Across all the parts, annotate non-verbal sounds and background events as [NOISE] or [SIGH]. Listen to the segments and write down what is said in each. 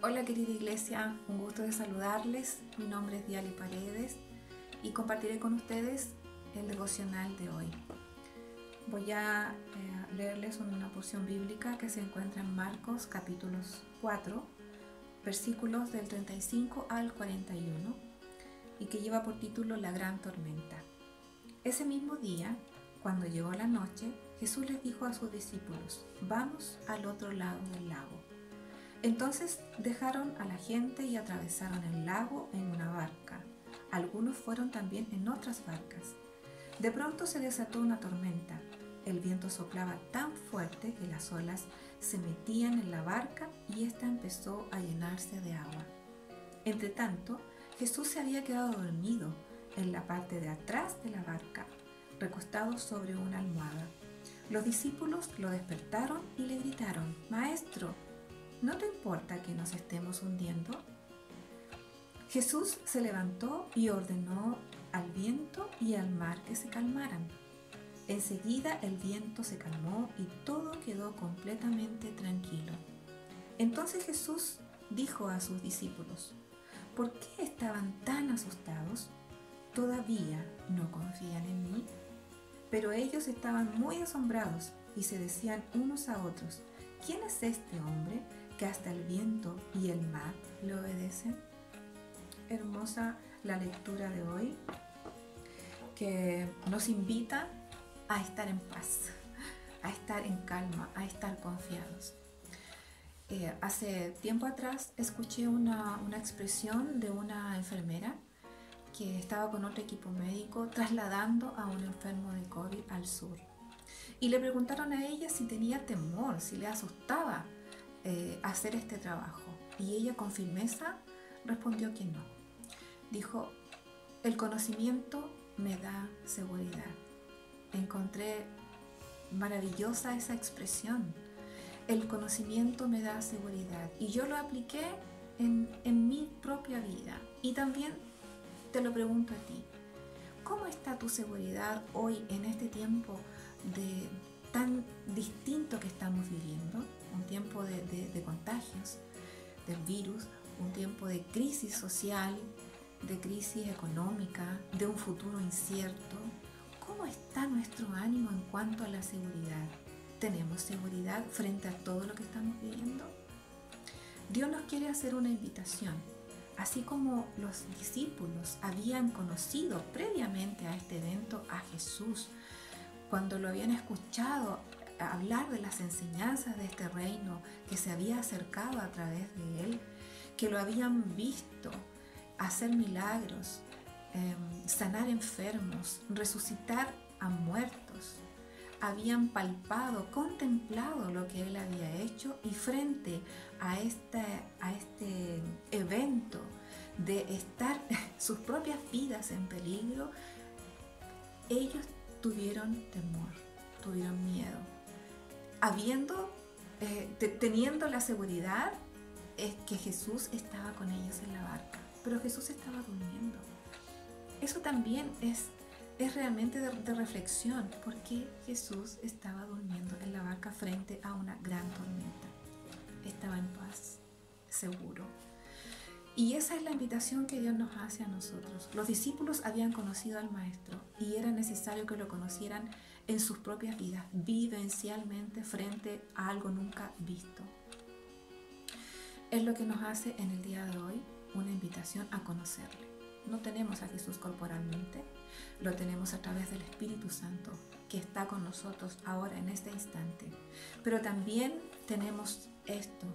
Hola querida iglesia, un gusto de saludarles. Mi nombre es Diali Paredes y compartiré con ustedes el devocional de hoy. Voy a eh, leerles una porción bíblica que se encuentra en Marcos capítulos 4, versículos del 35 al 41 y que lleva por título La gran tormenta. Ese mismo día, cuando llegó la noche, Jesús les dijo a sus discípulos, vamos al otro lado del lago. Entonces dejaron a la gente y atravesaron el lago en una barca. Algunos fueron también en otras barcas. De pronto se desató una tormenta. El viento soplaba tan fuerte que las olas se metían en la barca y ésta empezó a llenarse de agua. Entretanto, Jesús se había quedado dormido en la parte de atrás de la barca, recostado sobre una almohada. Los discípulos lo despertaron y le gritaron, Maestro, ¿no te importa que nos estemos hundiendo? Jesús se levantó y ordenó al viento y al mar que se calmaran. Enseguida el viento se calmó y todo quedó completamente tranquilo. Entonces Jesús dijo a sus discípulos, ¿por qué estaban tan asustados? ¿Todavía no confían en mí? Pero ellos estaban muy asombrados y se decían unos a otros, ¿quién es este hombre que hasta el viento y el mar le obedecen? Hermosa la lectura de hoy que nos invita a estar en paz, a estar en calma, a estar confiados. Eh, hace tiempo atrás escuché una, una expresión de una enfermera que estaba con otro equipo médico trasladando a un enfermo de COVID al sur. Y le preguntaron a ella si tenía temor, si le asustaba eh, hacer este trabajo. Y ella con firmeza respondió que no. Dijo, el conocimiento me da seguridad. Encontré maravillosa esa expresión. El conocimiento me da seguridad. Y yo lo apliqué en, en mi propia vida. Y también te lo pregunto a ti. ¿Cómo está tu seguridad hoy en este tiempo de distinto que estamos viviendo? un tiempo de, contagios del virus, un tiempo de crisis social, de crisis económica, de un futuro incierto. ¿Cómo está nuestro ánimo en cuanto a la seguridad? ¿Tenemos seguridad frente a todo lo que estamos viviendo? Dios nos quiere hacer una invitación. Así como los discípulos habían conocido previamente a este evento a Jesús, cuando lo habían escuchado hablar de las enseñanzas de este reino que se había acercado a través de él, que lo habían visto hacer milagros, em, sanar enfermos, resucitar a muertos. Habían palpado, contemplado lo que él había hecho y frente a este, a este evento de estar [LAUGHS] sus propias vidas en peligro, ellos tuvieron temor, tuvieron miedo, eh, teniendo la seguridad es que Jesús estaba con ellos en la barca, pero Jesús estaba durmiendo. Eso también es, es realmente de, de reflexión, porque Jesús estaba durmiendo en la barca frente a una gran tormenta. Estaba en paz, seguro. Y esa es la invitación que Dios nos hace a nosotros. Los discípulos habían conocido al Maestro y era necesario que lo conocieran en sus propias vidas, vivencialmente frente a algo nunca visto. Es lo que nos hace en el día de hoy una invitación a conocerle. No tenemos a Jesús corporalmente, lo tenemos a través del Espíritu Santo que está con nosotros ahora en este instante. Pero también tenemos esto,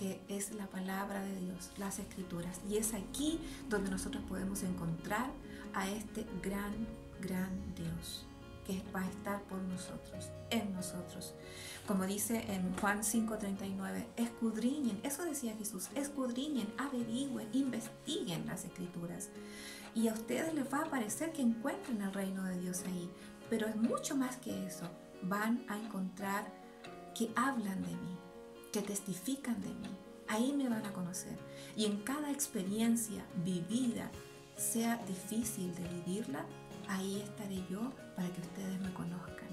que es la palabra de Dios, las escrituras. Y es aquí donde nosotros podemos encontrar a este gran, gran Dios que va a estar por nosotros, en nosotros. Como dice en Juan 5:39, escudriñen, eso decía Jesús, escudriñen, averigüen, investiguen las escrituras. Y a ustedes les va a parecer que encuentren el reino de Dios ahí. Pero es mucho más que eso. Van a encontrar que hablan de mí, que testifican de mí. Ahí me van a conocer. Y en cada experiencia vivida, sea difícil de vivirla, ahí estaré yo para que ustedes me conozcan.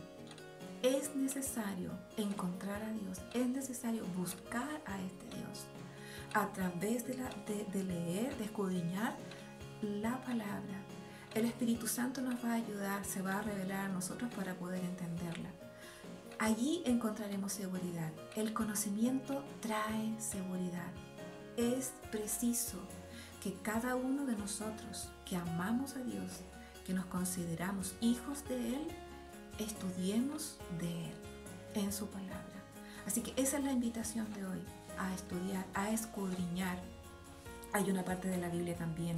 Es necesario encontrar a Dios, es necesario buscar a este Dios. a través de, leer, de escudriñar la palabra. El Espíritu Santo nos va a ayudar, se va a revelar a nosotros para poder entenderla. Allí encontraremos seguridad. El conocimiento trae seguridad. Es preciso que cada uno de nosotros que amamos a Dios, que nos consideramos hijos de Él, estudiemos de Él en su palabra. Así que esa es la invitación de hoy, a estudiar, a escudriñar. Hay una parte de la Biblia también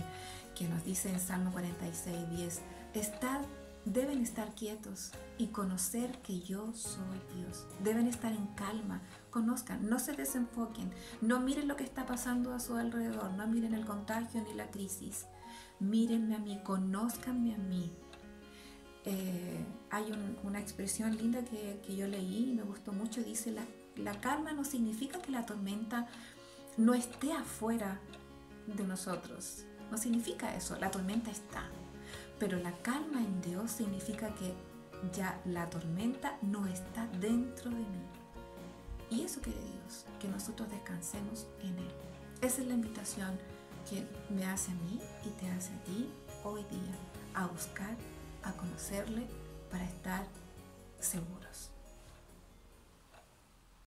que nos dice en Salmo 46, 10, estad, deben estar quietos y conocer que yo soy Dios. Deben estar en calma, conozcan, no se desenfoquen, no miren lo que está pasando a su alrededor, no miren el contagio ni la crisis. Mírenme a mí, conózcanme a mí. Eh, hay una expresión linda que, yo leí y me gustó mucho, dice, la, la calma no significa que la tormenta no esté afuera de nosotros, no significa eso, la tormenta está, pero la calma en Dios significa que ya la tormenta no está dentro de mí. Y eso quiere Dios, que nosotros descansemos en Él. Esa es la invitación que me hace a mí y te hace a ti hoy día, a buscar, a conocerle para estar seguros.